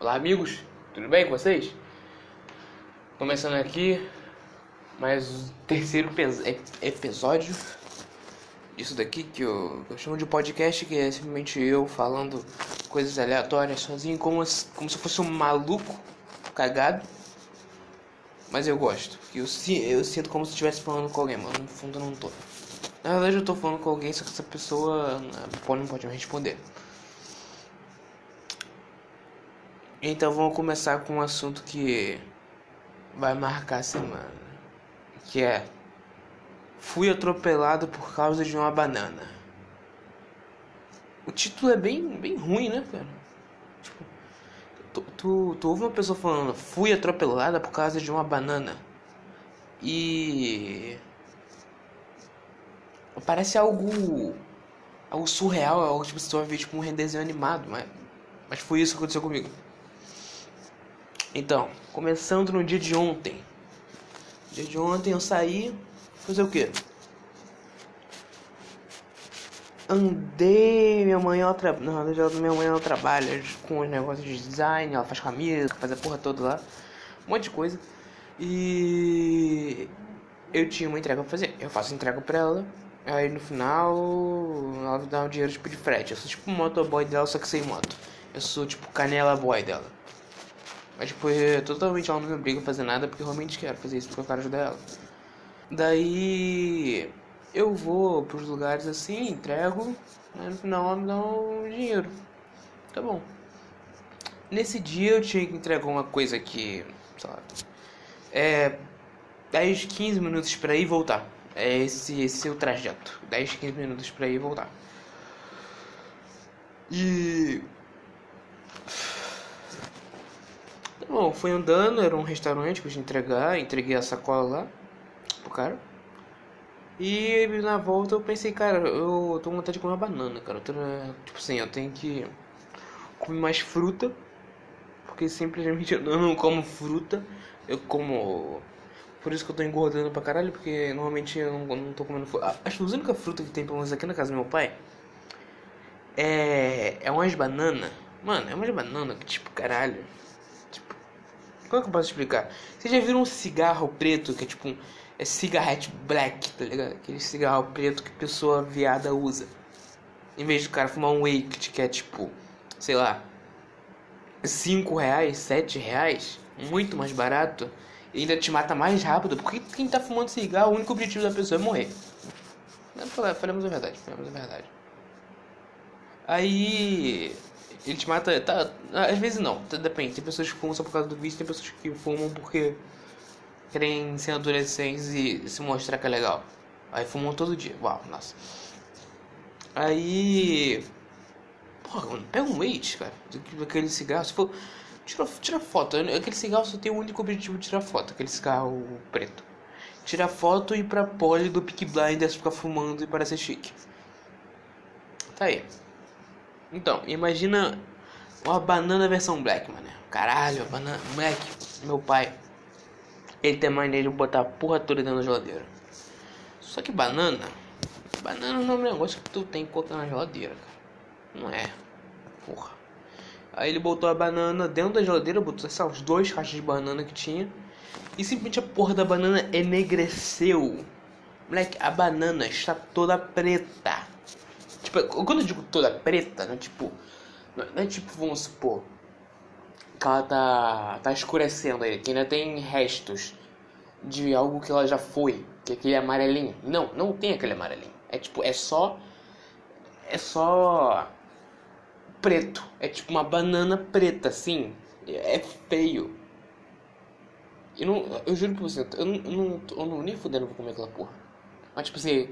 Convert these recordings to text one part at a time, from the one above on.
Olá, amigos, tudo bem com vocês? Começando aqui mais o terceiro episódio disso daqui que eu, eu, chamo de podcast, que é simplesmente eu falando coisas aleatórias sozinho, como, como se eu fosse um maluco cagado. Mas eu gosto, eu, eu sinto como se estivesse falando com alguém, mas no fundo eu não tô. Na verdade eu tô falando com alguém, só que essa pessoa não pode me responder. Então vamos começar com um assunto que vai marcar a semana, que é Fui atropelado por causa de uma banana. O título é bem, bem ruim, né, cara? Tipo, tu, tu, tu ouve uma pessoa falando Fui atropelada por causa de uma banana. E. Parece algo. algo surreal, algo tipo você vai ver tipo um desenho animado, mas. Mas foi isso que aconteceu comigo. Então, começando no dia de ontem. No dia de ontem eu saí fazer o quê? Andei, minha mãe ela trabalha. Não, minha mãe ela trabalha com os negócios de design, ela faz camisa, faz a porra toda lá. Um monte de coisa. E eu tinha uma entrega pra fazer. Eu faço entrega pra ela. Aí no final ela me dá um dinheiro tipo de frete. Eu sou tipo motoboy dela, só que sem moto. Eu sou tipo canela boy dela. Mas tipo, é totalmente ela não me obriga a fazer nada porque eu realmente quero fazer isso porque eu quero ajudar ela. Daí eu vou pros lugares assim, entrego, né, no final ela me dá um dinheiro. Tá bom. Nesse dia eu tinha que entregar uma coisa que, sei lá, é 10, 15 minutos para ir e voltar. É esse, esse é o trajeto. 10, 15 minutos para ir e voltar. E Bom, fui andando, era um restaurante que eu entregar, entreguei a sacola lá pro cara. E na volta eu pensei, cara, eu tô com vontade de comer uma banana, cara. Tô, tipo assim, eu tenho que comer mais fruta. Porque simplesmente eu não como fruta. Eu como. Por isso que eu tô engordando pra caralho, porque normalmente eu não, não tô comendo fruta. Acho que a única fruta que tem pelo menos aqui na casa do meu pai é. É umas bananas. Mano, é umas bananas que tipo, caralho. Como é que eu posso explicar? Vocês já viram um cigarro preto que é tipo um. É black, tá ligado? Aquele cigarro preto que pessoa viada usa. Em vez do cara fumar um wake que é tipo, sei lá, 5 reais, 7 reais, muito mais barato, e ainda te mata mais rápido, porque quem tá fumando cigarro, o único objetivo da pessoa é morrer. Falamos a verdade, falamos a verdade. Aí ele te mata. Tá, às vezes não, tá, depende. Tem pessoas que fumam só por causa do vício, tem pessoas que fumam porque querem ser adolescentes e se mostrar que é legal. Aí fumam todo dia. Uau, nossa. Aí. Porra, pega um weight, cara. Aquele cigarro. Se for. Tira, tira foto. Aquele cigarro só tem o único objetivo de tirar foto. Aquele cigarro preto. Tirar foto e ir pra pole do Peak Blinders ficar fumando e parecer chique. Tá aí. Então, imagina uma banana versão black, mano. Caralho, banana. Moleque, meu pai. Ele tem mania de botar a porra toda dentro da geladeira. Só que banana. Banana não é um negócio que tu tem que colocar na geladeira, cara. Não é. Porra. Aí ele botou a banana dentro da geladeira, botou essas duas caixas de banana que tinha. E simplesmente a porra da banana enegreceu. Moleque, a banana está toda preta. Tipo, quando eu digo toda preta, não é tipo. Não é tipo, vamos supor. Que ela tá. tá escurecendo aí, que ainda tem restos de algo que ela já foi, que é aquele amarelinho. Não, não tem aquele amarelinho. É tipo, é só. É só. preto. É tipo uma banana preta, assim. É feio. Eu não. Eu juro pra você, eu não. Eu não, eu não nem fudendo vou comer aquela porra. Mas tipo assim.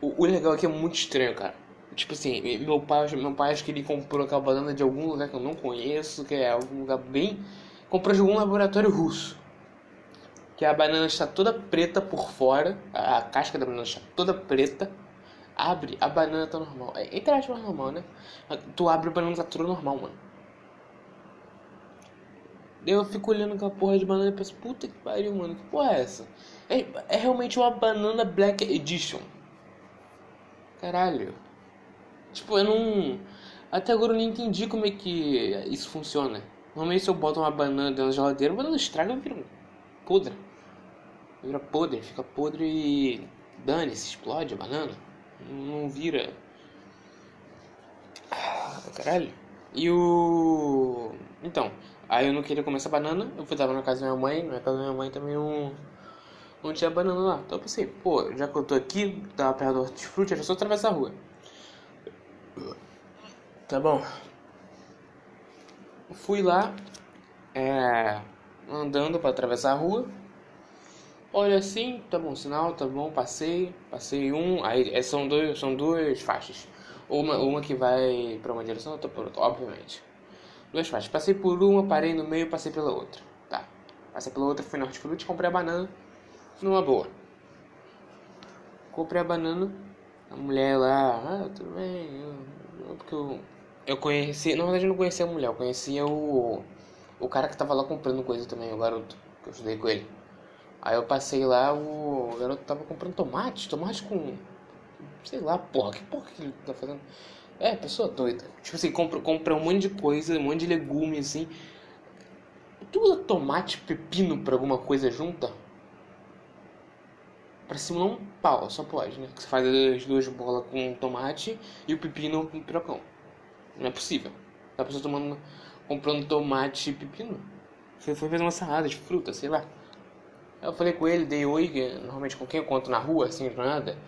O, o legal aqui é muito estranho, cara. Tipo assim, meu pai, meu pai acho que ele comprou aquela banana de algum lugar que eu não conheço, que é algum lugar bem. Comprou de algum laboratório russo. Que a banana está toda preta por fora, a casca da banana está toda preta. Abre, a banana tá normal. É, entre aspas, normal, né? Tu abre a banana tá toda normal, mano. Eu fico olhando aquela porra de banana e penso, puta que pariu, mano, que porra é essa? É, é realmente uma banana Black Edition. Caralho. Tipo, eu não. Até agora eu não entendi como é que isso funciona. Normalmente se eu boto uma banana dentro da geladeira, a banana estraga e vira podre. Vira podre, fica podre e dane-se, explode a banana. Não vira. Ah, caralho. E o. Então, aí eu não queria comer essa banana, eu fui tava na casa da minha mãe, na casa da minha mãe também não, não tinha banana lá. Então eu pensei, pô, já que eu tô aqui, tava perto do hortifruti, era só atravessar a rua. Tá bom. Fui lá, é, andando para atravessar a rua. Olha assim, tá bom sinal, tá bom, passei, passei um, aí é, são dois, são duas faixas. Uma, uma que vai para uma direção, outra por outra, obviamente. Duas faixas. Passei por uma, parei no meio, passei pela outra. Tá. Passei pela outra, fui no hortifruti, comprei a banana numa boa. Comprei a banana, a mulher lá, ah, tudo bem, eu, porque eu, eu conheci, na verdade eu não conhecia a mulher, eu conhecia o, o cara que tava lá comprando coisa também, o garoto, que eu estudei com ele. Aí eu passei lá, o garoto tava comprando tomate, tomate com, sei lá, porra, que porra que ele tá fazendo? É, pessoa doida. Tipo assim, compra, compra um monte de coisa, um monte de legume, assim. Tu usa tomate, pepino pra alguma coisa junta? Pra simular um pau, só pode, né? Você faz as duas bolas com tomate e o pepino com pirocão. Não é possível. A pessoa tomando, comprando tomate e pepino. Você foi fazer uma salada de fruta, sei lá. Eu falei com ele, dei oi, normalmente com quem eu conto na rua, assim, nada.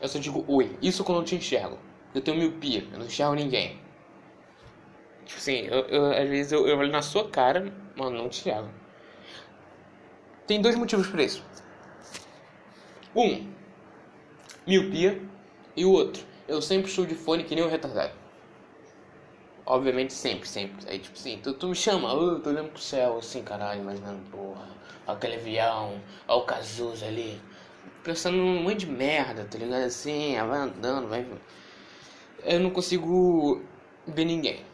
Eu só digo oi. Isso quando eu te enxergo. Eu tenho miopia, eu não enxergo ninguém. Tipo assim, eu, eu, às vezes eu, eu olho na sua cara, mano, não te enxergo. Tem dois motivos pra isso. Um, miopia. E o outro, eu sempre estou de fone que nem um retardado. Obviamente sempre, sempre. Aí tipo assim, tu, tu me chama, eu tô olhando pro céu assim, caralho, imaginando, porra, aquele avião, olha o Cazuza ali. Pensando num monte de merda, tá ligado? Assim, vai andando, vai eu não consigo ver ninguém.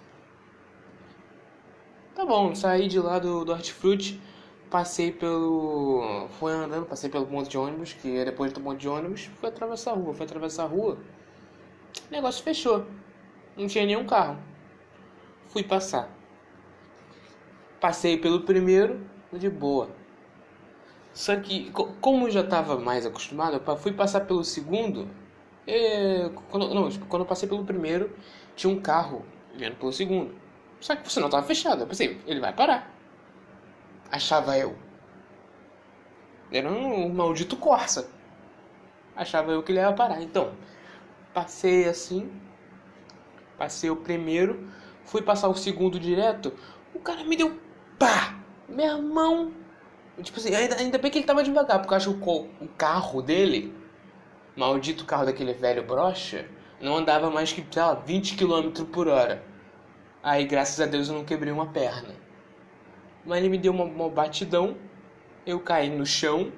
Tá bom, saí de lá do, do Hortifruti, passei pelo. Fui andando, passei pelo ponto de ônibus, que é depois do ponto de ônibus, fui atravessar a rua. Fui atravessar a rua, o negócio fechou. Não tinha nenhum carro. Fui passar. Passei pelo primeiro, de boa. Só que, como eu já estava mais acostumado, eu fui passar pelo segundo, é, quando, não, quando eu passei pelo primeiro, tinha um carro vindo pelo segundo. Só que você não estava fechado. Eu pensei, ele vai parar. Achava eu. Era um, maldito Corsa. Achava eu que ele ia parar. Então, passei assim. Passei o primeiro. Fui passar o segundo direto. O cara me deu pá! Minha mão. Tipo assim, ainda, ainda bem que ele tava devagar, porque eu acho que o, o carro dele maldito carro daquele velho brocha não andava mais que, sei lá, 20 km por hora. Aí, graças a Deus, eu não quebrei uma perna. Mas ele me deu uma, uma batidão, eu caí no chão.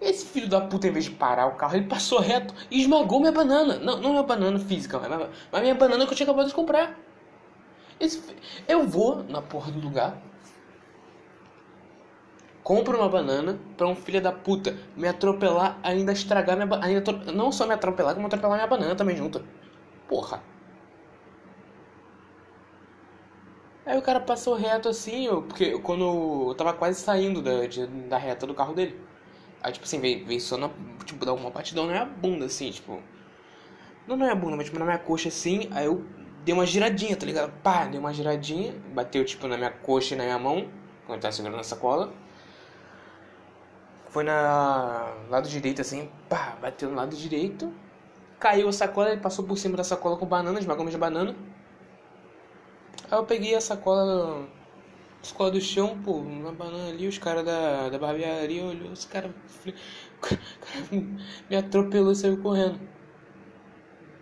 Esse filho da puta, em vez de parar o carro, ele passou reto e esmagou minha banana. Não, não minha banana física, mas, mas minha banana que eu tinha acabado de comprar. Esse, eu vou na porra do lugar, compro uma banana pra um filho da puta me atropelar, ainda estragar minha banana. Não só me atropelar, como atropelar minha banana também junto. Porra. Aí o cara passou reto assim, eu, porque quando eu tava quase saindo da, de, da reta do carro dele. Aí, tipo assim, veio, veio só na. Tipo, dar uma batidão na minha bunda, assim, tipo. Não na minha bunda, mas tipo na minha coxa assim. Aí eu dei uma giradinha, tá ligado? Pá, dei uma giradinha. Bateu, tipo, na minha coxa e na minha mão. Quando eu tava segurando a sacola. Foi na lado direito assim, pá, bateu no lado direito. Caiu a sacola, ele passou por cima da sacola com banana, esmagou de banana. Aí eu peguei a sacola, a sacola do chão, pô, uma banana ali, os caras da, da barbearia olhou, esse cara, o cara me atropelou e saiu correndo.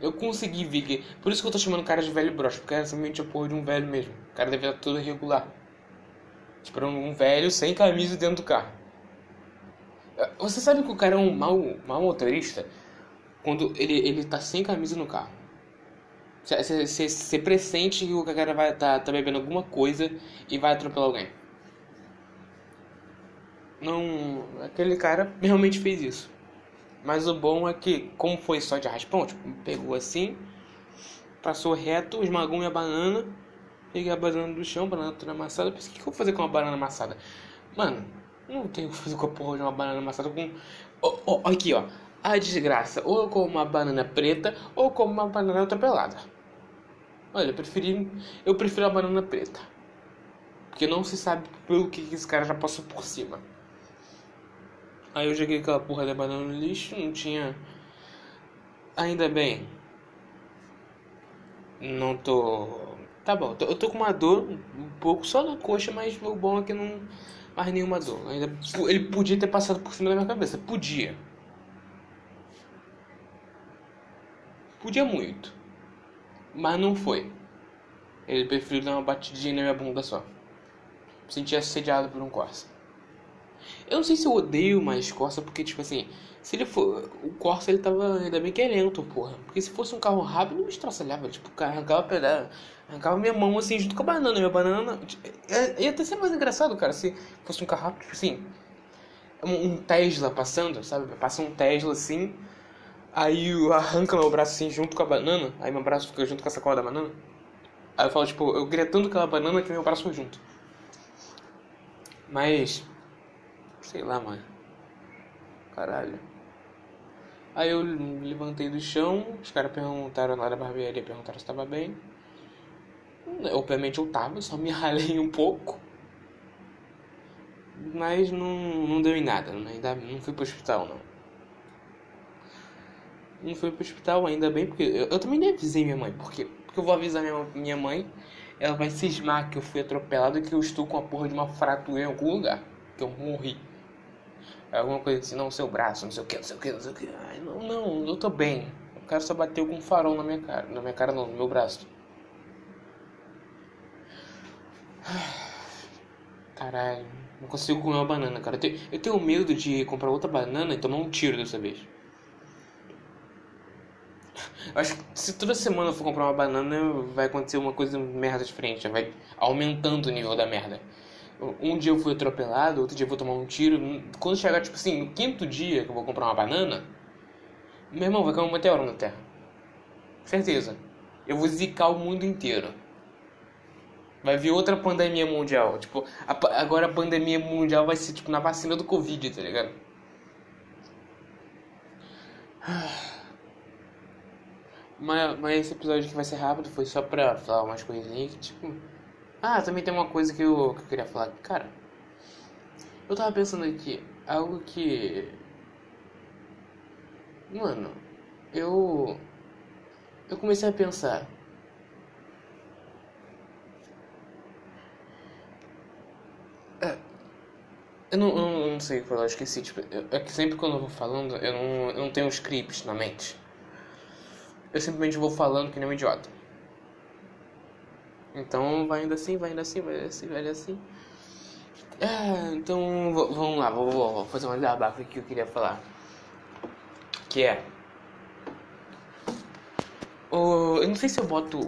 Eu consegui ver que. Por isso que eu tô chamando o cara de velho brocha, porque era simplesmente a porra de um velho mesmo. O cara devia estar todo irregular. Tipo, um velho sem camisa dentro do carro. Você sabe que o cara é um mau, mau motorista quando ele, ele tá sem camisa no carro. Você pressente que o cara vai tá, tá bebendo alguma coisa e vai atropelar alguém. Não. Aquele cara realmente fez isso. Mas o bom é que, como foi só de raspão, tipo, pegou assim, passou reto, esmagou minha banana, Peguei a banana do chão, banana toda amassada. Pensei, o que, que eu vou fazer com uma banana amassada? Mano, não tenho o que fazer com a porra de uma banana amassada com. Oh, oh, aqui, ó. A desgraça. Ou como uma banana preta, ou como uma banana atropelada. Olha, eu preferi. Eu prefiro a banana preta. Porque não se sabe pelo que esse cara já passou por cima. Aí eu joguei aquela porra da banana no lixo, não tinha. Ainda bem. Não tô. Tá bom, eu tô com uma dor um pouco só na coxa, mas o bom é que não. Mais nenhuma dor. Ainda... Ele podia ter passado por cima da minha cabeça. Podia. Podia muito. Mas não foi. Ele preferiu dar uma batidinha na minha bunda só. Me assediado por um Corsa. Eu não sei se eu odeio mais Corsa, porque, tipo assim, se ele for. O Corsa ele tava ainda bem que é lento, porra. Porque se fosse um carro rápido, não estraçalhava. Tipo, arrancava pedal, arrancava minha mão assim junto com a banana. Minha banana. Ia, ia até ser mais engraçado, cara, se fosse um carro rápido, tipo assim. Um Tesla passando, sabe? Passa um Tesla assim. Aí arranca meu braço assim junto com a banana. Aí meu braço fica junto com a sacola da banana. Aí eu falo, tipo, eu gritando aquela banana que meu braço foi junto. Mas. Sei lá, mano. Caralho. Aí eu levantei do chão, os caras perguntaram lá da barbearia, perguntaram se tava bem. Obviamente eu tava, só me ralei um pouco. Mas não, não deu em nada, ainda não fui pro hospital não. Não fui pro hospital ainda bem, porque eu, eu também nem avisei minha mãe, porque, porque eu vou avisar minha, minha mãe, ela vai cismar que eu fui atropelado e que eu estou com a porra de uma fratura em algum lugar, que eu morri. Alguma coisa assim, não, seu braço, não sei o que, não sei o que, não sei o que. Ai, não, não, eu tô bem. O cara só bateu com um farol na minha cara. Na minha cara não, no meu braço. Caralho, não consigo comer uma banana, cara. Eu tenho, eu tenho medo de comprar outra banana e tomar um tiro dessa vez. Acho que se toda semana eu for comprar uma banana, vai acontecer uma coisa merda diferente. Vai aumentando o nível da merda. Um dia eu fui atropelado, outro dia eu vou tomar um tiro. Quando chegar, tipo assim, no quinto dia que eu vou comprar uma banana, meu irmão, vai cair um meteoro na Terra. Certeza. Eu vou zicar o mundo inteiro. Vai vir outra pandemia mundial. Tipo, a, agora a pandemia mundial vai ser tipo na vacina do Covid, tá ligado? Mas, mas esse episódio aqui vai ser rápido, foi só pra falar umas coisinhas que, tipo. Ah, também tem uma coisa que eu, que eu queria falar. Cara, eu tava pensando aqui, algo que. Mano, eu. Eu comecei a pensar. É, eu não, eu não sei o que falar, eu esqueci. Tipo, é que sempre quando eu vou falando, eu não, eu não tenho scripts na mente. Eu simplesmente vou falando que nem um idiota. Então vai indo assim, vai indo assim, vai indo assim, vai indo assim. É, então vamos lá, vou, vou, vou fazer uma desabafa que eu queria falar. Que é. Oh, eu não sei se eu boto.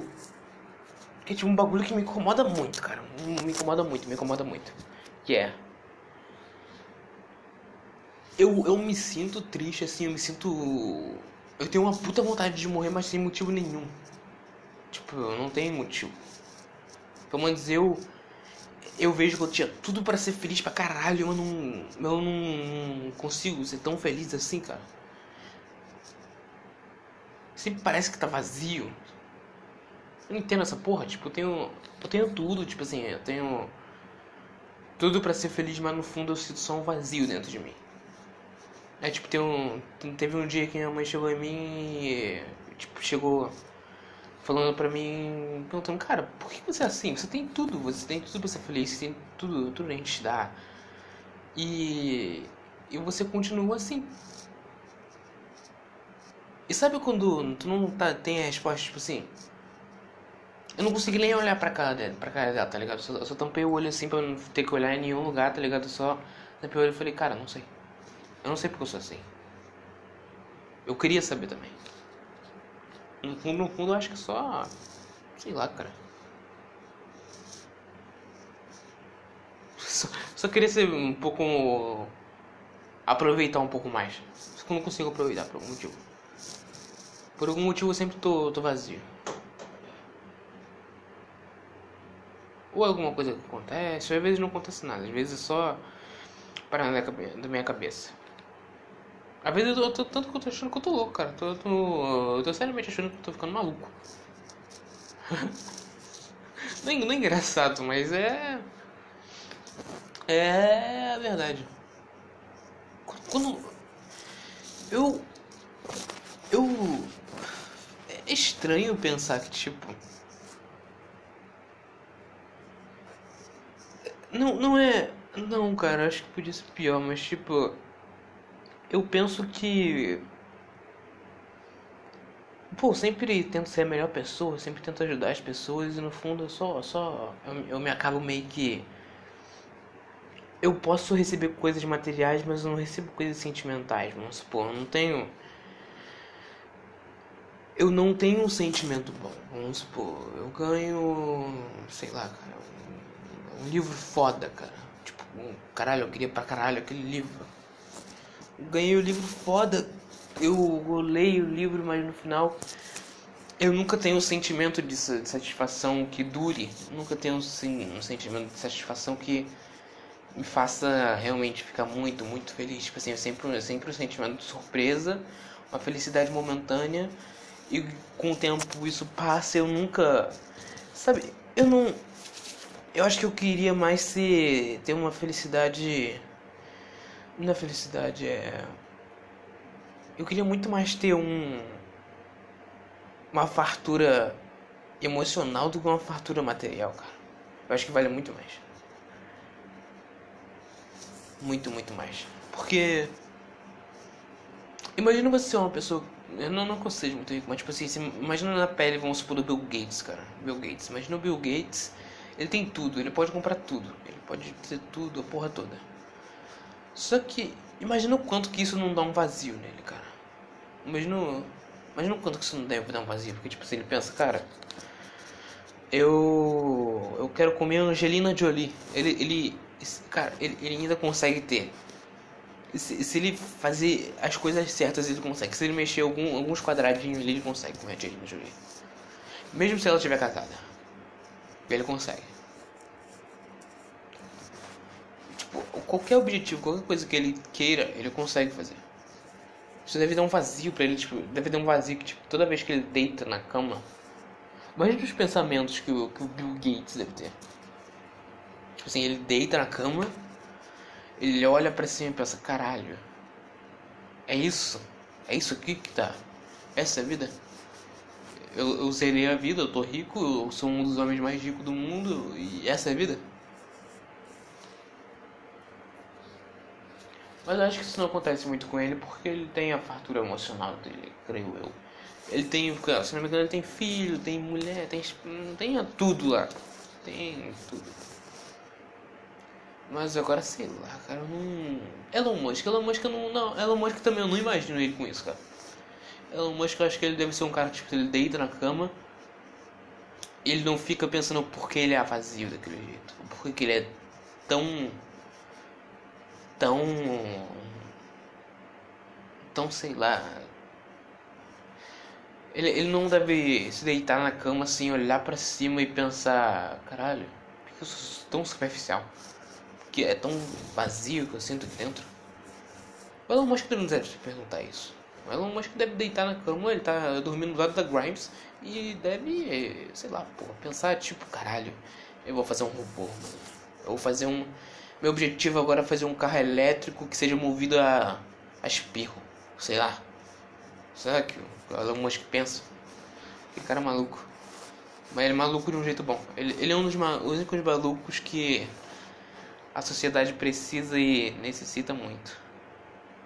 Que é tipo um bagulho que me incomoda muito, cara. Me incomoda muito, me incomoda muito. Que é. Eu, eu me sinto triste, assim, eu me sinto. Eu tenho uma puta vontade de morrer, mas sem motivo nenhum. Tipo, eu não tenho motivo. Pelo menos eu. Eu vejo que eu tinha tudo para ser feliz pra caralho. Eu não. Eu não consigo ser tão feliz assim, cara. Sempre parece que tá vazio. Eu não entendo essa porra. Tipo, eu tenho. Eu tenho tudo, tipo assim, eu tenho. Tudo para ser feliz, mas no fundo eu sinto só um vazio dentro de mim. É tipo, tem um, teve um dia que minha mãe chegou em mim e. Tipo, chegou falando pra mim, perguntando, cara, por que você é assim? Você tem tudo, você tem tudo pra ser feliz, você tem tudo, tudo a gente te dá. E, e você continua assim. E sabe quando tu não tá, tem a resposta, tipo assim? Eu não consegui nem olhar pra cara dela, pra cara dela tá ligado? Eu só, eu só tampei o olho assim pra não ter que olhar em nenhum lugar, tá ligado? Eu só tampei o olho e falei, cara, não sei. Eu não sei porque eu sou assim. Eu queria saber também. No fundo, no fundo, eu acho que só. Sei lá, cara. Só, só queria ser um pouco. Aproveitar um pouco mais. Só que eu não consigo aproveitar por algum motivo. Por algum motivo eu sempre tô, tô vazio. Ou alguma coisa que acontece, ou às vezes não acontece nada, às vezes é só para da minha cabeça. Às vezes eu tô, tanto que eu tô achando que eu tô louco, cara. Tô, tô, eu tô seriamente achando que eu tô ficando maluco. não, não é engraçado, mas é. É a verdade. Quando. Eu. Eu. É estranho pensar que, tipo. Não, não é. Não, cara, acho que podia ser pior, mas, tipo. Eu penso que. Pô, sempre tento ser a melhor pessoa, sempre tento ajudar as pessoas e no fundo eu só. só eu, eu me acabo meio que eu posso receber coisas materiais, mas eu não recebo coisas sentimentais. Vamos supor, eu não tenho. Eu não tenho um sentimento bom. Vamos supor, eu ganho. Sei lá, cara. Um, um livro foda, cara. Tipo, um, caralho, eu queria pra caralho aquele livro. Ganhei o livro foda. Eu, leio o livro, mas no final. Eu nunca tenho um sentimento de satisfação que dure. Nunca tenho sim, um sentimento de satisfação que me faça realmente ficar muito, muito feliz. Tipo assim, sempre, sempre um sentimento de surpresa, uma felicidade momentânea e com o tempo isso passa, eu nunca. Sabe, eu não. Eu acho que eu queria mais ser. ter uma felicidade. É felicidade, é. Eu queria muito mais ter um. uma fartura emocional do que uma fartura material, cara. Eu acho que vale muito mais. Muito, muito mais. Porque. Imagina você ser uma pessoa. Eu não, não consigo muito rico, mas tipo assim, imagina na pele, vamos supor, do Bill Gates, cara. Bill Gates. Imagina o Bill Gates, ele tem tudo, ele pode comprar tudo. Ele pode ter tudo, a porra toda. Só que, imagina o quanto que isso não dá um vazio nele, cara. Imagina, imagina o quanto que isso não deve dar um vazio. Porque, tipo assim, ele pensa, cara, eu. Eu quero comer Angelina Jolie. Ele, ele cara, ele, ele ainda consegue ter. Se, se, ele fazer as coisas certas, ele consegue. Se ele mexer algum, alguns quadradinhos ele consegue com a Angelina Jolie. Mesmo se ela estiver casada. Ele consegue. Tipo, qualquer objetivo, qualquer coisa que ele queira, ele consegue fazer. Isso deve dar um vazio pra ele, tipo, deve dar um vazio que, tipo, toda vez que ele deita na cama. Imagina os pensamentos que o, que o Bill Gates deve ter. Tipo assim, ele deita na cama, ele olha para cima e pensa, caralho, é isso? É isso aqui que tá? Essa é a vida? Eu, eu a vida, eu tô rico, eu sou um dos homens mais ricos do mundo e essa é a vida? Mas eu acho que isso não acontece muito com ele porque ele tem a fartura emocional dele, creio eu. Ele tem, se não me engano, ele tem filho, tem mulher, tem, tem tudo lá. Tem tudo. Mas agora sei lá, cara, eu não. Elon Musk, Elon Musk eu não. Não, Elon Musk também eu não imagino ele com isso, cara. Elon Musk eu acho que ele deve ser um cara que tipo, ele deita na cama. Ele não fica pensando por que ele é vazio daquele jeito. Por que ele é tão. Tão. tão sei lá. Ele, ele não deve se deitar na cama assim, olhar para cima e pensar: caralho, por que eu sou tão superficial? que é tão vazio que eu sinto aqui dentro? O Elon Musk não deve se perguntar isso. O Elon Musk deve deitar na cama, ele tá dormindo do lado da Grimes e deve, sei lá, porra, pensar tipo, caralho, eu vou fazer um robô, mano. Eu vou fazer um. Meu objetivo agora é fazer um carro elétrico que seja movido a, a espirro, sei lá. Será que o Elon Musk pensa? Que cara maluco. Mas ele é maluco de um jeito bom. Ele, ele é um dos únicos malucos que a sociedade precisa e necessita muito.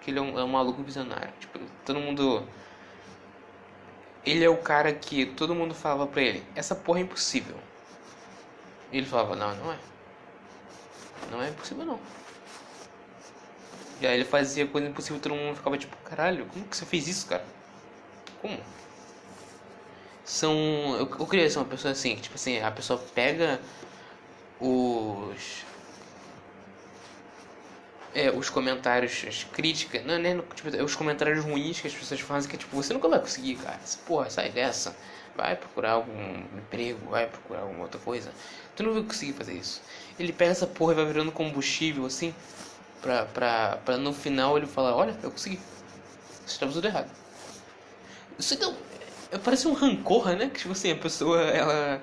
Que ele é um, é um maluco visionário. Tipo, todo mundo. Ele é o cara que todo mundo falava pra ele: essa porra é impossível. E ele falava: não, não é. Não é impossível não. E aí ele fazia coisa impossível todo mundo ficava tipo: caralho, como que você fez isso, cara? Como? São. Eu, eu queria ser uma pessoa assim, que tipo assim, a pessoa pega os é, os comentários, as críticas, não é nem tipo, os comentários ruins que as pessoas fazem, que é tipo, você nunca vai conseguir, cara. Porra, sai dessa. vai procurar algum emprego, vai procurar alguma outra coisa. Tu não vai conseguir fazer isso. Ele pega essa porra e vai virando combustível assim, pra, pra, pra no final ele falar: Olha, eu consegui. Você estava tudo errado. Isso não. É, parece um rancor, né? Que tipo assim, a pessoa, ela.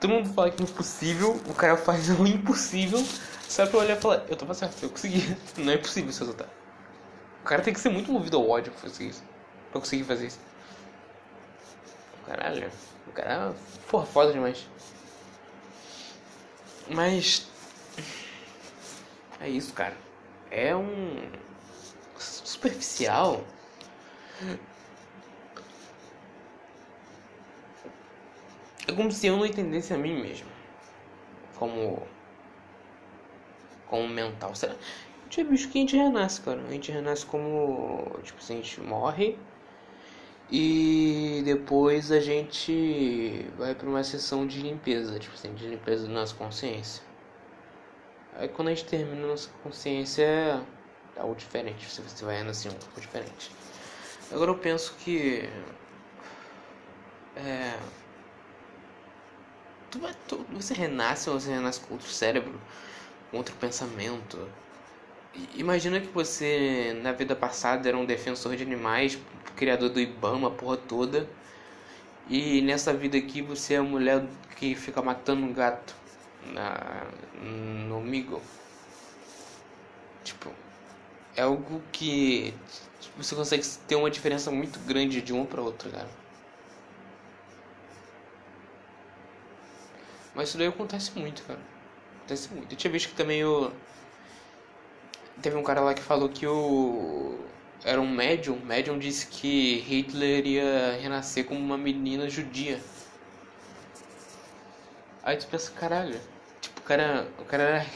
Todo mundo fala que é impossível, o cara faz o impossível, só pra olhar e falar: Eu tava certo, eu consegui. Não é possível esse resultado. O cara tem que ser muito movido ao ódio pra conseguir isso. Pra conseguir fazer isso. Caralho, o cara é porra, foda demais. Mas. É isso, cara. É um. Superficial. É como se eu não entendesse a mim mesmo. Como. Como mental. Será? Que a gente renasce, cara. A gente renasce como. Tipo assim, a gente morre. E depois a gente vai para uma sessão de limpeza, tipo assim, de limpeza da nossa consciência. Aí quando a gente termina a nossa consciência é algo diferente, você vai renascer um pouco diferente. Agora eu penso que é, tu vai, tu, você renasce ou você renasce com outro cérebro, com outro pensamento. Imagina que você na vida passada era um defensor de animais criador do Ibama, porra toda. E nessa vida aqui você é a mulher que fica matando um gato na, no Migo. Tipo, é algo que tipo, você consegue ter uma diferença muito grande de um para outro, cara. Mas isso daí acontece muito, cara. Acontece muito. Eu tinha visto que também o. Teve um cara lá que falou que o era um médium. O médium disse que Hitler ia renascer como uma menina judia. Aí tu pensa, caralho. Tipo, o cara, o cara era.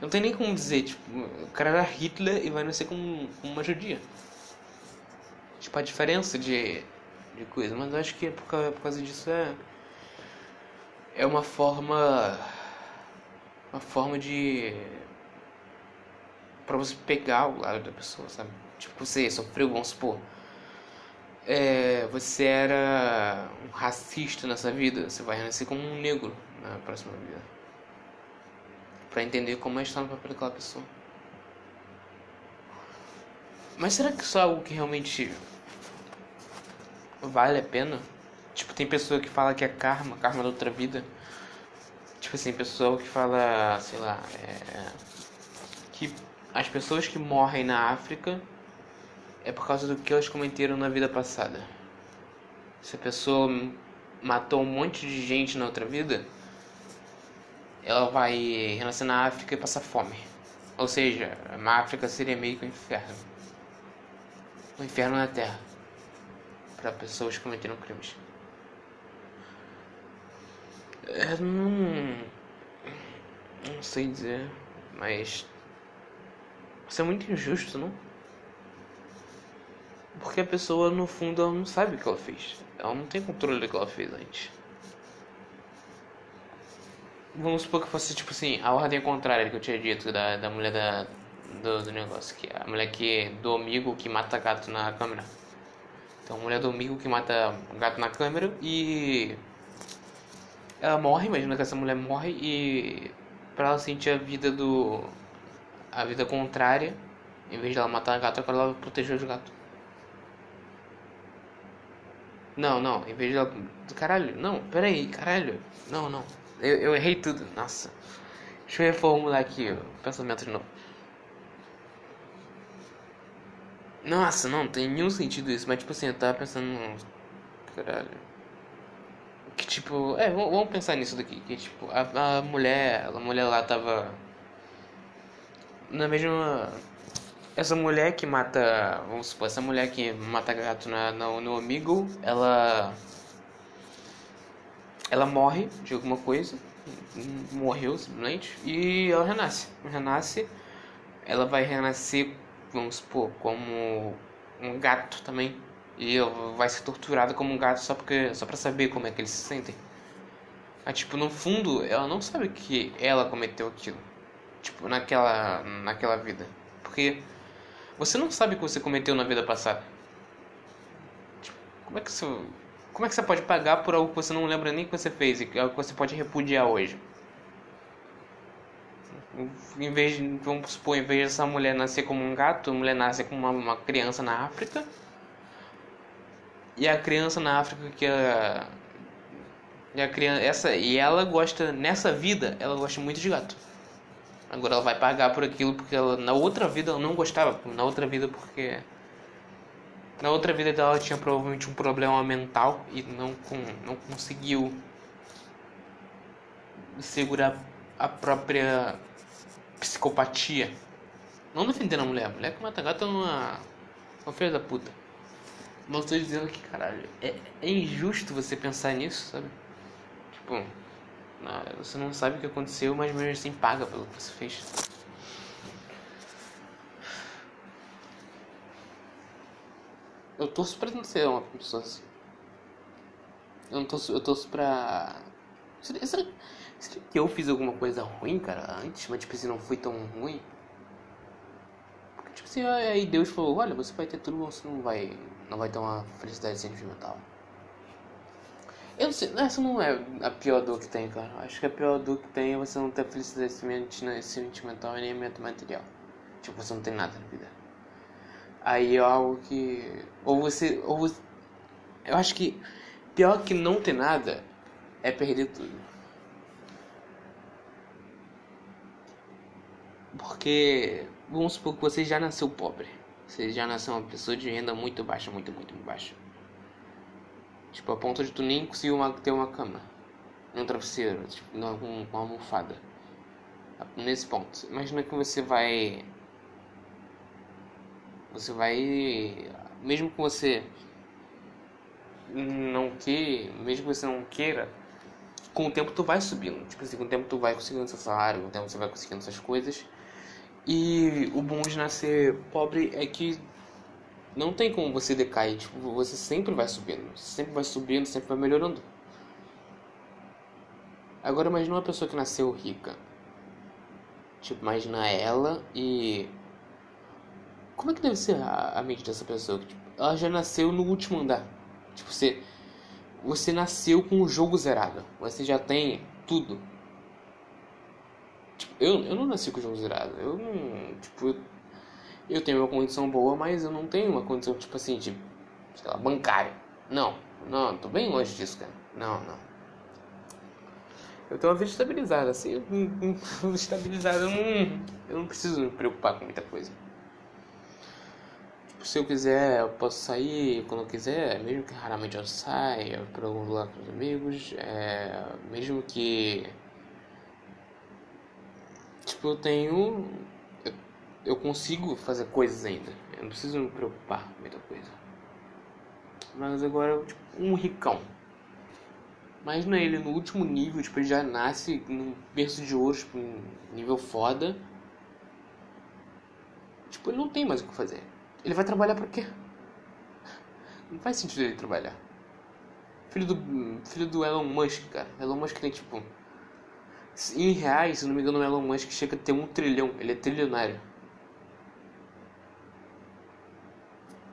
Não tem nem como dizer, tipo, o cara era Hitler e vai nascer como, uma judia. Tipo, a diferença de, de coisa. Mas eu acho que por causa, por causa disso é. É uma forma. Uma forma de. Pra você pegar o lado da pessoa, sabe? Tipo, você sofreu, vamos supor. É, você era um racista nessa vida, você vai renascer como um negro na próxima vida. Pra entender como é estar no papel daquela pessoa. Mas será que isso é algo que realmente vale a pena? Tipo, tem pessoa que fala que é karma, karma da outra vida. Tipo assim, pessoa que fala, sei lá, é, as pessoas que morrem na África é por causa do que eles cometeram na vida passada. Se a pessoa matou um monte de gente na outra vida, ela vai renascer na África e passar fome. Ou seja, a África seria meio que um inferno. Um inferno na Terra. Para pessoas que cometeram crimes. Eu não. Não sei dizer, mas. Isso é muito injusto, não? Porque a pessoa, no fundo, ela não sabe o que ela fez. Ela não tem controle do que ela fez antes. Vamos supor que fosse, tipo assim, a ordem contrária que eu tinha dito da, da mulher da, do, do negócio. Que é a mulher que, do amigo que mata gato na câmera. Então, a mulher do amigo que mata gato na câmera e... Ela morre, imagina que essa mulher morre e... Pra ela sentir a vida do... A vida contrária, em vez de ela matar gato, ela proteger os gatos. Não, não, em vez de ela. Caralho, não, peraí, caralho. Não, não. Eu, eu errei tudo, nossa. Deixa eu reformular aqui o pensamento de novo. Nossa, não, tem nenhum sentido isso, mas tipo assim, eu tava pensando. Caralho. Que tipo. É, vamos pensar nisso daqui. Que tipo, a, a mulher. A mulher lá tava. Na mesma essa mulher que mata. Vamos supor, essa mulher que mata gato na, no, no amigo, ela. Ela morre de alguma coisa. Morreu simplesmente. E ela renasce. Renasce. Ela vai renascer, vamos supor, como um gato também. E vai ser torturada como um gato só, porque, só pra saber como é que eles se sentem. Mas, tipo, no fundo, ela não sabe que ela cometeu aquilo. Tipo, naquela, naquela vida. Porque você não sabe o que você cometeu na vida passada. Tipo, como é que você. Como é que você pode pagar por algo que você não lembra nem que você fez e algo que você pode repudiar hoje? Em vez de, vamos supor, em vez dessa mulher nascer como um gato, a mulher nasce como uma, uma criança na África. E a criança na África que a, e a criança essa e ela gosta nessa vida, ela gosta muito de gato. Agora ela vai pagar por aquilo porque ela na outra vida ela não gostava, na outra vida porque na outra vida dela ela tinha provavelmente um problema mental e não com, não conseguiu segurar a própria psicopatia. Não defendendo a mulher, a mulher que mata gato é uma, uma filha da puta. Mas estou dizendo que, caralho, é, é injusto você pensar nisso, sabe? Tipo, você não sabe o que aconteceu, mas mesmo assim paga pelo que você fez. Eu torço pra não ser uma pessoa assim. Eu não torço, eu torço pra. Será, será, será que eu fiz alguma coisa ruim, cara, antes, mas tipo assim, não foi tão ruim? Porque tipo assim, aí Deus falou, olha, você vai ter tudo, você não vai. não vai ter uma felicidade sentimental. Eu não sei, essa não é a pior dor que tem, cara. Acho que a pior dor que tem é você não ter felicidade sentimental e nem material. Tipo, você não tem nada na vida. Aí é algo que. Ou você. Ou você... Eu acho que pior que não ter nada é perder tudo. Porque. Vamos supor que você já nasceu pobre. Você já nasceu uma pessoa de renda muito baixa, muito, muito baixa. Tipo, a ponto de tu nem conseguir uma, ter uma cama. Um travesseiro, tipo, não, uma almofada. Nesse ponto. Imagina que você vai você vai. Mesmo que você não que mesmo que você não queira, com o tempo tu vai subindo. Tipo assim, com o tempo tu vai conseguindo seu salário, com o tempo você vai conseguindo essas coisas. E o bom de nascer pobre é que não tem como você decair, tipo, você sempre vai subindo, sempre vai subindo, sempre vai melhorando. Agora imagina uma pessoa que nasceu rica. Tipo, imagina ela e como é que deve ser a, a mente dessa pessoa? Tipo, ela já nasceu no último andar. Tipo, você. Você nasceu com o jogo zerado. Você já tem tudo. Tipo, eu, eu não nasci com o jogo zerado. Eu não. Tipo, eu, tenho uma condição boa, mas eu não tenho uma condição, tipo assim, de. Sei lá, bancária. Não, não, tô bem longe disso, cara. Não, não. Eu tenho uma vida estabilizada, assim, estabilizada, eu não, eu não preciso me preocupar com muita coisa se eu quiser, eu posso sair quando eu quiser, mesmo que raramente eu saia para algum lugar com os amigos, é, mesmo que. Tipo, eu tenho. Eu, consigo fazer coisas ainda, eu não preciso me preocupar com muita coisa. Mas agora, tipo, um ricão. Imagina ele no último nível, tipo, ele já nasce num berço de ouro, tipo, nível foda. Tipo, ele não tem mais o que fazer ele vai trabalhar pra quê? Não faz sentido ele trabalhar. Filho do, filho do Elon Musk, cara. Elon Musk tem tipo. Em reais, se não me engano, o Elon Musk chega a ter um trilhão. Ele é trilionário.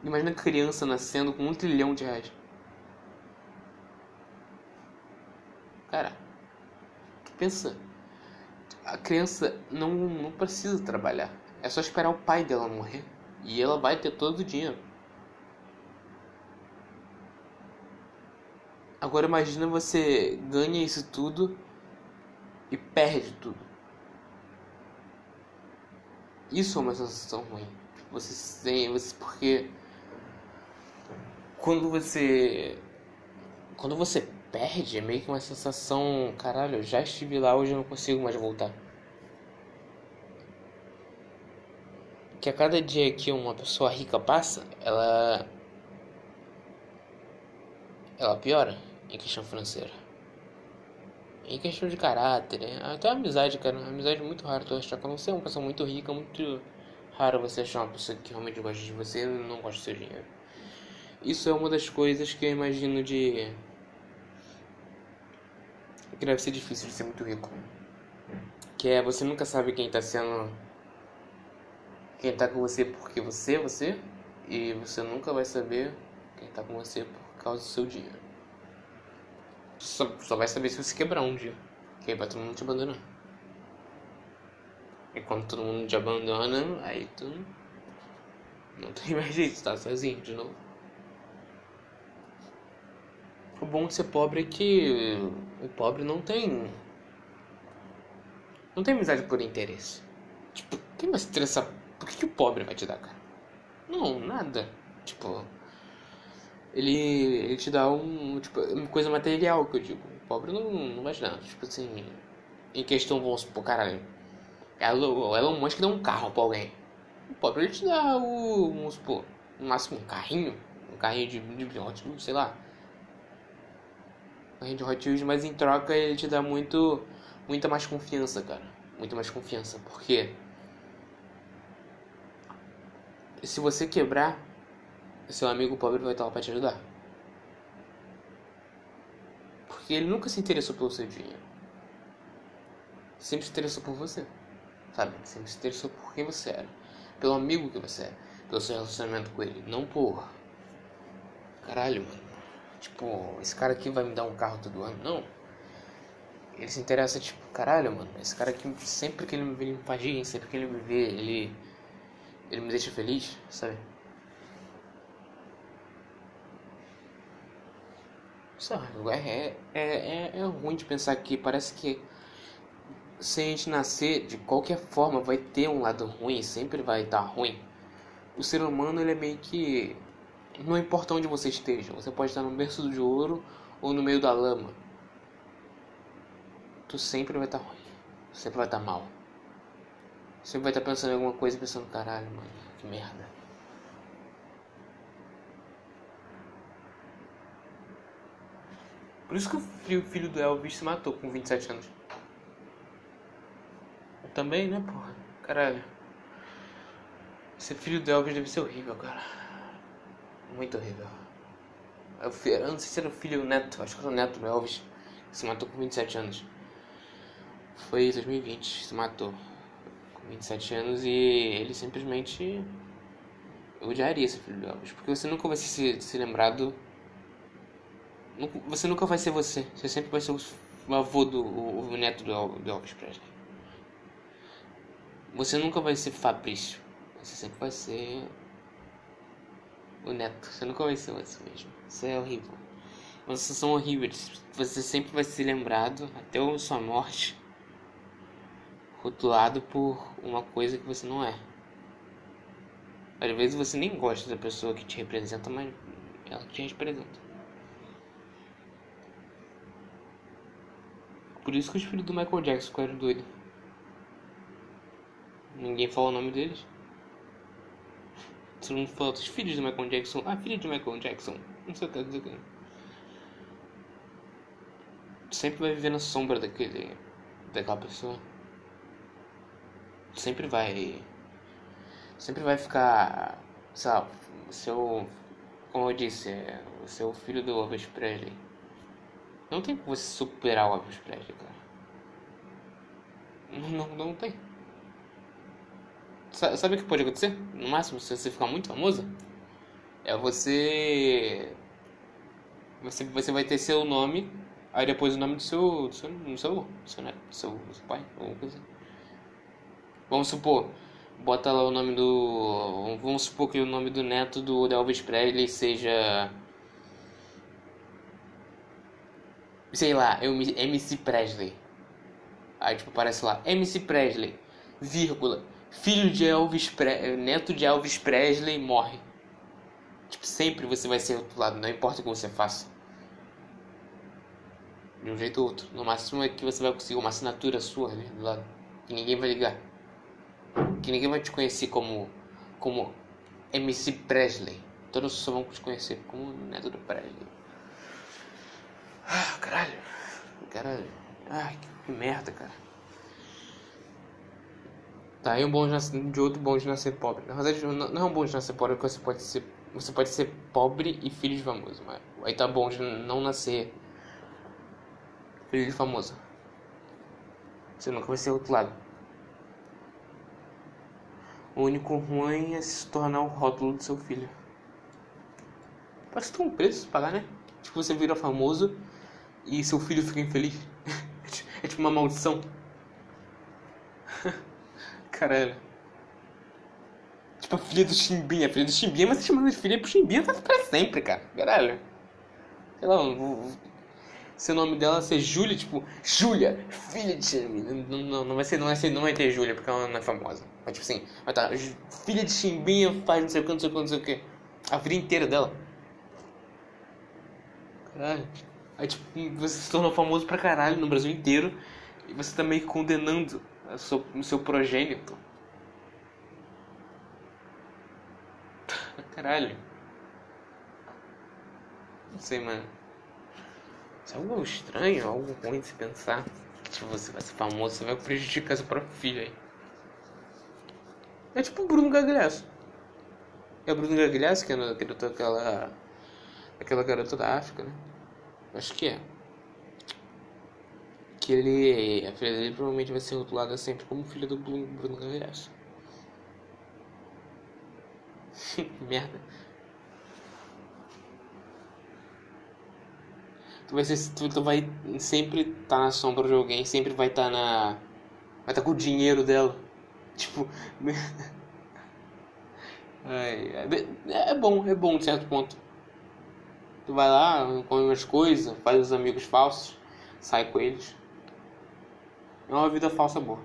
Imagina criança nascendo com um trilhão de reais. Cara, pensa. A criança não, não precisa trabalhar. É só esperar o pai dela morrer. E ela vai ter todo o dinheiro. Agora imagina você ganha isso tudo e perde tudo. Isso é uma sensação ruim. Você tem, você porque quando você quando você perde é meio que uma sensação, caralho, eu já estive lá, hoje eu não consigo mais voltar. que a cada dia que uma pessoa rica passa, ela ela piora em questão financeira. Em questão de caráter, né? até amizade, cara, amizade é muito raro tu achar quando você é uma pessoa muito rica, muito raro você achar uma pessoa que realmente gosta de você e não gosta do seu dinheiro. Isso é uma das coisas que eu imagino de que deve ser difícil de ser muito rico. Que é você nunca sabe quem está sendo quem tá com você porque você é você e você nunca vai saber quem tá com você por causa do seu dinheiro. Só, só vai saber se você quebrar um dia. Que aí vai todo mundo te abandonar. E quando todo mundo te abandona, aí tu não tem mais jeito, tá sozinho de novo. O bom de ser pobre é que o pobre não tem. Não tem amizade por interesse. Tipo, quem vai se interessar? Por que, que o pobre vai te dar, cara? Não, nada. Tipo, ele, ele te dá um, tipo, uma coisa material que eu digo. O pobre não, não vai te dar. Tipo assim, em questão, vamos supor, caralho. O Elon Musk dá um carro pra alguém. O pobre ele te dá o, vamos supor, no máximo um carrinho. Um carrinho de, de Wheels, sei lá. Carrinho de Hot Wheels, mas em troca ele te dá muito, muita mais confiança, cara. Muita mais confiança. Porque se você quebrar, seu amigo pobre vai estar lá para te ajudar. Porque ele nunca se interessou pelo seu dinheiro. Sempre se interessou por você. Sabe? Sempre se interessou por quem você era. Pelo amigo que você é. Pelo seu relacionamento com ele. Não por. Caralho, mano. Tipo, esse cara aqui vai me dar um carro todo ano. Não. Ele se interessa, tipo, caralho, mano. Esse cara aqui, sempre que ele me vê, ele me faz rir. Sempre que ele me vê, ele. Ele me deixa feliz, sabe? Sabe, é, é, é, é ruim de pensar que parece que se a gente nascer de qualquer forma vai ter um lado ruim, sempre vai estar ruim. O ser humano ele é meio que não importa onde você esteja, você pode estar no berço de ouro ou no meio da lama. Tu sempre vai estar ruim, sempre vai estar mal. Sempre vai estar pensando em alguma coisa pensando, caralho, mano, que merda. Por isso que o filho do Elvis se matou com 27 anos. Eu também, né, porra? Caralho. Ser filho do Elvis deve ser horrível, cara. Muito horrível. Eu, eu não sei se era o filho ou neto, acho que era o neto do Elvis, que se matou com 27 anos. Foi em 2020, se matou. Com 27 anos e ele simplesmente. Eu odiaria ser filho do Elvis, porque você nunca vai ser, ser lembrado você nunca vai ser você. Você sempre vai ser o avô do o, o neto do, do Elvis Presley. Você nunca vai ser Fabrício. Você sempre vai ser o neto. Você nunca vai ser mesmo. Isso é horrível. Vocês são horríveis. Você sempre vai ser lembrado até a sua morte rotulado por uma coisa que você não é. Às vezes você nem gosta da pessoa que te representa, mas ela te representa. Por isso que os filhos do Michael Jackson ficaram doidos. Ninguém fala o nome deles. Todo mundo fala os filhos do Michael Jackson. Ah, filho de Michael Jackson. Não sei o que, não que. Sempre vai viver na sombra daquele. daquela pessoa. Sempre vai. Sempre vai ficar. Sabe, seu. Como eu disse, é, o seu filho do Elvis Presley não tem como você superar o Elvis Presley, cara. Não, não tem. Sabe o que pode acontecer? No máximo, se você ficar muito famoso, é você. Você, você vai ter seu nome, aí depois o nome do seu. do seu. do seu, do seu, neto, do seu, do seu pai, alguma coisa assim. Vamos supor, bota lá o nome do. Vamos supor que o nome do neto do Elvis Presley seja. sei lá, MC Presley. Aí tipo aparece lá, MC Presley, vírgula, filho de Elvis Pre neto de Elvis Presley morre. Tipo, sempre você vai ser rotulado, não importa o que você faça. De um jeito ou outro. No máximo é que você vai conseguir uma assinatura sua ali do lado. Que ninguém vai ligar. Que ninguém vai te conhecer como. como MC Presley. Todos só vão te conhecer como neto do Presley. Ah, caralho. Caralho. Ai, que merda, cara. Tá, aí um bom de, nascer, de outro bom de nascer pobre. Na verdade, não, é um bom de nascer pobre, porque você pode ser. Você pode ser pobre e filho de famoso, mas aí tá bom de não nascer filho de famoso. Você nunca vai ser lado. O único ruim é se tornar o rótulo do seu filho. Parece que tem um preço pra pagar, né? Tipo, você vira famoso e seu filho fica infeliz. é tipo uma maldição. Caralho. Tipo a filha do Chimbinha, a filha do Chimbinha, mas você chamando de filha pro Chimbinha tá pra sempre, cara. Caralho. Sei lá, se o nome dela ser Júlia, tipo, Júlia, filha de Chimbinha. Não, não, não, vai ser, não vai ser, não vai ter Júlia, porque ela não é famosa. Mas tipo assim, vai tá, filha de Chimbinha faz não sei o que, não sei o que, não sei o que. A vida inteira dela. Caralho. Aí tipo, você se tornou famoso pra caralho no Brasil inteiro. E você tá meio condenando seu, seu progênito. Caralho. Não sei, mano. Isso é algo estranho, algo ruim de se pensar. Se você vai ser famoso, você vai prejudicar seu próprio filho aí. É tipo o Bruno Gagliasso. É o Bruno Gagliasso que adotou aquela. aquela garota da África, né? Acho que é. Ele. A filha dele provavelmente vai ser rotulada sempre como filha do Bruno, Bruno Gagliasso. Merda. Tu vai, ser, tu, tu vai sempre estar tá na sombra de alguém, sempre vai estar tá na. Vai estar tá com o dinheiro dela. Tipo. é, é bom, é bom de certo ponto. Tu vai lá, come umas coisas, faz os amigos falsos, sai com eles. É uma vida falsa boa.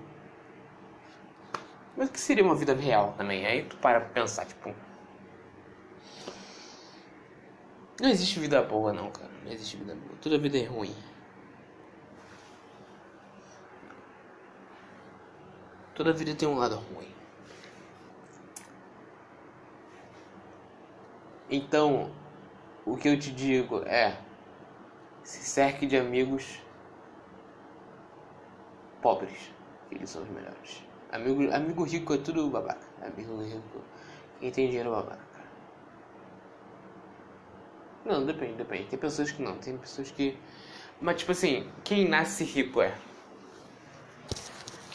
Mas o que seria uma vida real também? Aí tu para pra pensar, tipo. Não existe vida boa não, cara. Não existe vida boa. Toda vida é ruim. Toda vida tem um lado ruim. Então, o que eu te digo é: se cerque de amigos pobres, eles são os melhores. Amigo, amigo rico é tudo babaca. Amigo rico, quem tem dinheiro é babaca. Não, depende, depende. Tem pessoas que não, tem pessoas que. Mas tipo assim, quem nasce rico é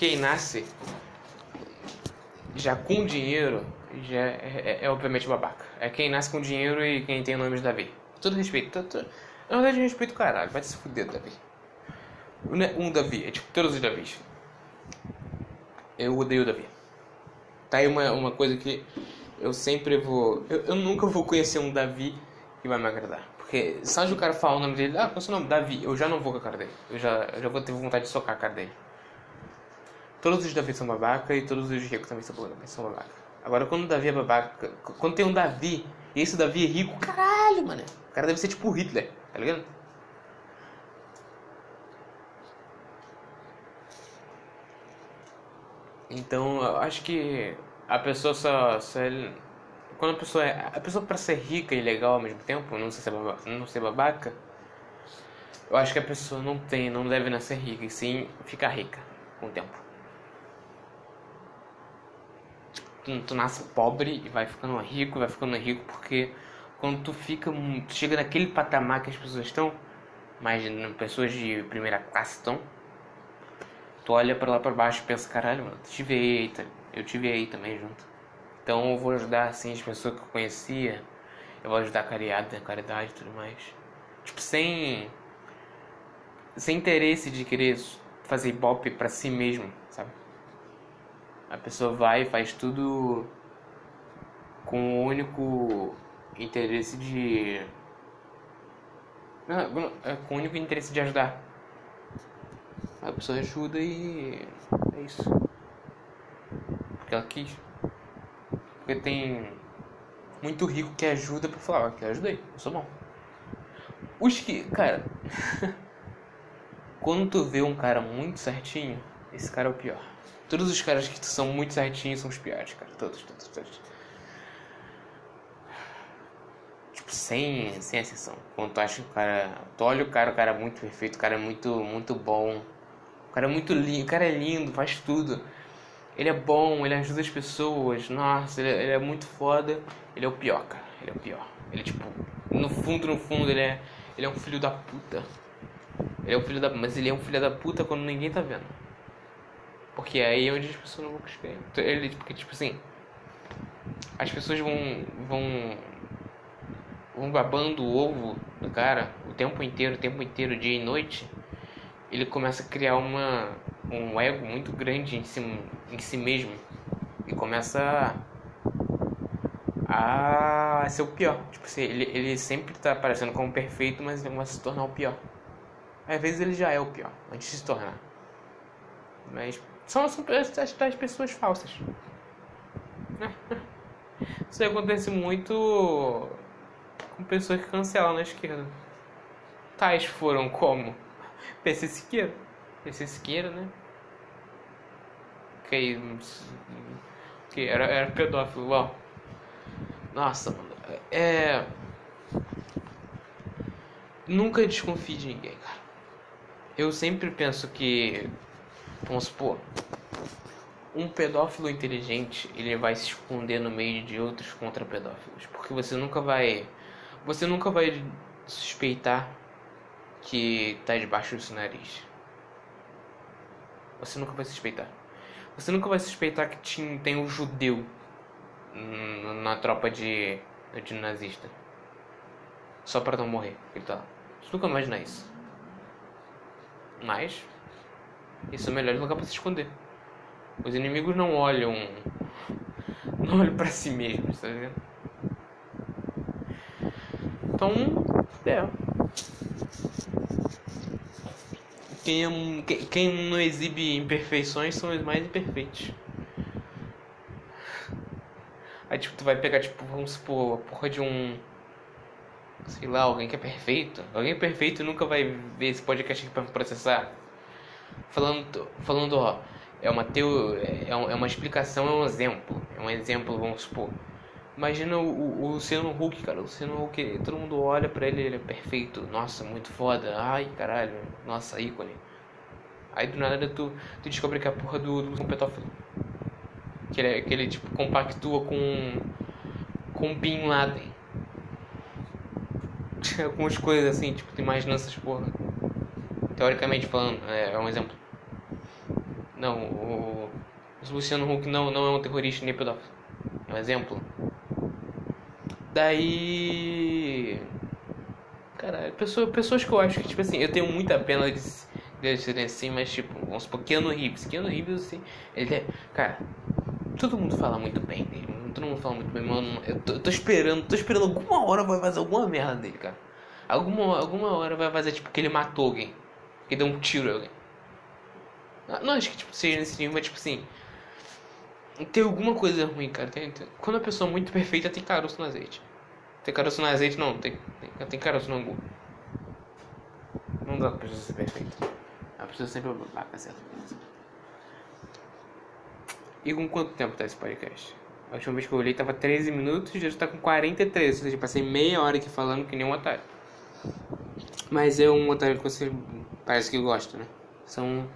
quem nasce já com dinheiro já é, é, é, obviamente babaca. É quem nasce com dinheiro e quem tem o nome de Davi. Todo respeito. Todo, na verdade, respeito caralho. Vai se fuder, Davi. Um Davi, é tipo todos os Davis. Eu odeio o Davi. Tá aí uma, uma coisa que eu sempre vou. Eu, eu nunca vou conhecer um Davi que vai me agradar. Porque só de o cara falar o nome dele, ah, qual é o seu nome? Davi, eu já não vou com a cara dele. Eu já, eu já vou ter vontade de socar a cara dele. Todos os Davi são babaca e todos os ricos também são babaca. Agora, quando o Davi é babaca, quando tem um Davi e esse Davi é rico, caralho, mano. O cara deve ser tipo Hitler, tá ligado? Então, eu acho que a pessoa só, só quando a pessoa é, a pessoa para ser rica e legal ao mesmo tempo, não ser babaca, não ser babaca, eu acho que a pessoa não tem, não deve nascer rica, e sim ficar rica com o tempo. tu, tu nasce pobre e vai ficando rico, vai ficando rico porque quando tu fica, tu chega naquele patamar que as pessoas estão, mas pessoas de primeira classe estão, tu olha para lá para baixo e pensa, caralho, mano, tive aí, tá? eu tive aí também junto. Então eu vou ajudar assim as pessoas que eu conhecia, eu vou ajudar a caridade, a caridade e tudo mais. Tipo, sem sem interesse de querer fazer ibope para si mesmo, sabe? A pessoa vai e faz tudo com o único interesse de. Não, com o único interesse de ajudar. A pessoa ajuda e. É isso. Porque ela quis. Porque tem muito rico que ajuda pra falar, que eu ajudei, eu sou bom. Os que. Cara. quando tu vê um cara muito certinho, esse cara é o pior. Todos os caras que são muito certinhos são os piores, cara. Todos, todos, todos. Tipo, sem, sem exceção. Quando tu acha que o cara. Tu olha o cara, o cara é muito perfeito, o cara é muito, muito bom. O cara é muito lindo, o cara é lindo, faz tudo. Ele é bom, ele ajuda as pessoas. Nossa, ele, é, ele é muito foda. Ele é o pior, cara. Ele é o pior. Ele, tipo, no fundo, no fundo, ele é. Ele é um filho da puta. Ele é um filho da. Mas ele é um filho da puta quando ninguém tá vendo. Porque aí é onde as pessoas não vão crescer. Ele, porque, tipo assim, as pessoas vão, vão vão babando o ovo do cara o tempo inteiro, o tempo inteiro, dia e noite, ele começa a criar uma, um ego muito grande em si, em si mesmo e começa a, a ser o pior. Tipo assim, ele, ele sempre tá aparecendo como perfeito, mas ele começa a se tornar o pior. Às vezes ele já é o pior, antes de se tornar. Mas são, são as, as pessoas falsas. Isso acontece muito com pessoas que cancelam na esquerda. Tais foram como PC Siqueira. PC Siqueira, né? Que, que era, era pedófilo, uau. Nossa, mano. É. Nunca desconfie de ninguém, cara. Eu sempre penso que. Vamos supor. Um pedófilo inteligente, ele vai se esconder no meio de outros contra pedófilos. Porque você nunca vai. Você nunca vai suspeitar que tá debaixo do seu nariz. Você nunca vai suspeitar. Você nunca vai suspeitar que tem um judeu na tropa de, de nazista. Só para não morrer. Ele tá. Você nunca imagina isso. Mas. Isso é o melhor lugar para se esconder. Os inimigos não olham. Não olham para si mesmos, tá vendo? Então. É. Quem, é, quem não exibe imperfeições são os mais imperfeitos. Aí tipo, tu vai pegar, tipo, vamos supor, a porra de um. Sei lá, alguém que é perfeito. Alguém perfeito nunca vai ver esse podcast aqui pra processar. Falando, falando, ó, é uma teo, é, é uma explicação, é um exemplo. É um exemplo, vamos supor. Imagina o, o Luciano Huck, cara. O Luciano Huck, todo mundo olha pra ele, ele é perfeito. Nossa, muito foda. Ai, caralho. Nossa, ícone. Aí do nada tu, tu descobre que é a porra do, do Petófilo que ele, que ele tipo, compactua com, com Bin Laden. Algumas coisas assim, tipo, tu imagina essas porra. Teoricamente falando, é, é um exemplo. Não, o, o Luciano Huck não, não é um terrorista nem pedófilo. É um exemplo. Daí. Cara, pessoa, pessoas que eu acho que, tipo assim, eu tenho muita pena de, de serem assim, mas, tipo, vamos supor, Keanu Reeves. Keanu Reeves, assim, ele é. Cara, Todo mundo fala muito bem dele. Todo mundo fala muito bem, mano. Eu tô, eu tô esperando, tô esperando alguma hora vai fazer alguma merda dele, cara. Alguma, alguma hora vai fazer tipo que ele matou alguém. Que deu um tiro em alguém. Não acho que tipo, seja nesse nível, mas tipo assim. Tem alguma coisa ruim, cara. Tem, tem, quando a pessoa é muito perfeita, tem caroço no azeite. Tem caroço no azeite, não. Tem, tem, tem caroço no angu. Não dá pra pessoa ser perfeita. A pessoa sempre é babaca, certo? E com quanto tempo tá esse podcast? A última vez que eu olhei tava 13 minutos, já está com 43, ou seja, passei meia hora aqui falando que nem um otário. Mas é um otário que você parece que gosta, né? São.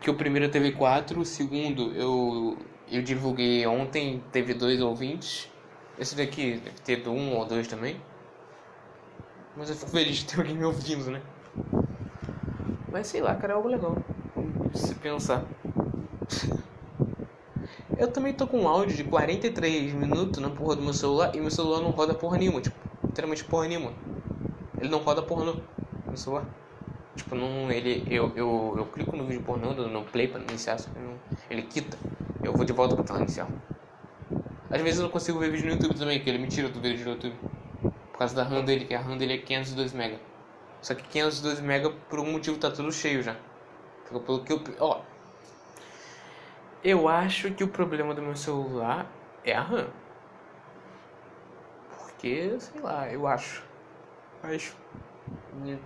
Que o primeiro teve 4, o segundo eu, eu divulguei ontem, teve dois ouvintes. Esse daqui deve ter um ou dois também. Mas eu fico feliz de ter alguém me ouvindo, né? Mas sei lá, cara, é algo legal. Se pensar. Eu também tô com um áudio de 43 minutos na porra do meu celular e meu celular não roda porra nenhuma, tipo, literalmente porra nenhuma. Ele não roda porra no meu celular. Tipo, não, ele, eu, eu, eu clico no vídeo pornô, no play pra iniciar, ele quita. Eu vou de volta pra tela inicial. Às vezes eu não consigo ver vídeo no YouTube também, que ele me tira do vídeo do YouTube. Por causa da RAM dele, que a RAM dele é 502 MB. Só que 502 MB por um motivo tá tudo cheio já. Pelo que eu. Ó, eu acho que o problema do meu celular é a RAM. Porque, sei lá, eu acho. Mas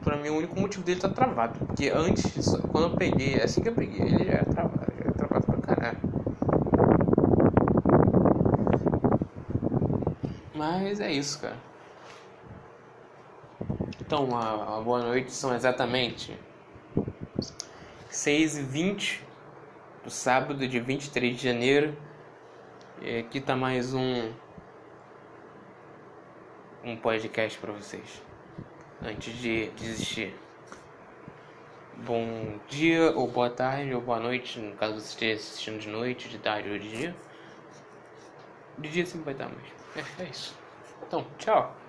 pra mim o único motivo dele tá travado. Porque antes, quando eu peguei, assim que eu peguei, ele já era travado pra caralho. Mas é isso, cara. Então, a, a boa noite são exatamente 6h20 do sábado de 23 de janeiro. E aqui tá mais um um podcast para vocês. Antes de desistir. Bom dia, ou boa tarde, ou boa noite, no caso você esteja assistindo de noite, de tarde ou de dia. De dia sempre vai estar, mas é, é isso. Então, tchau.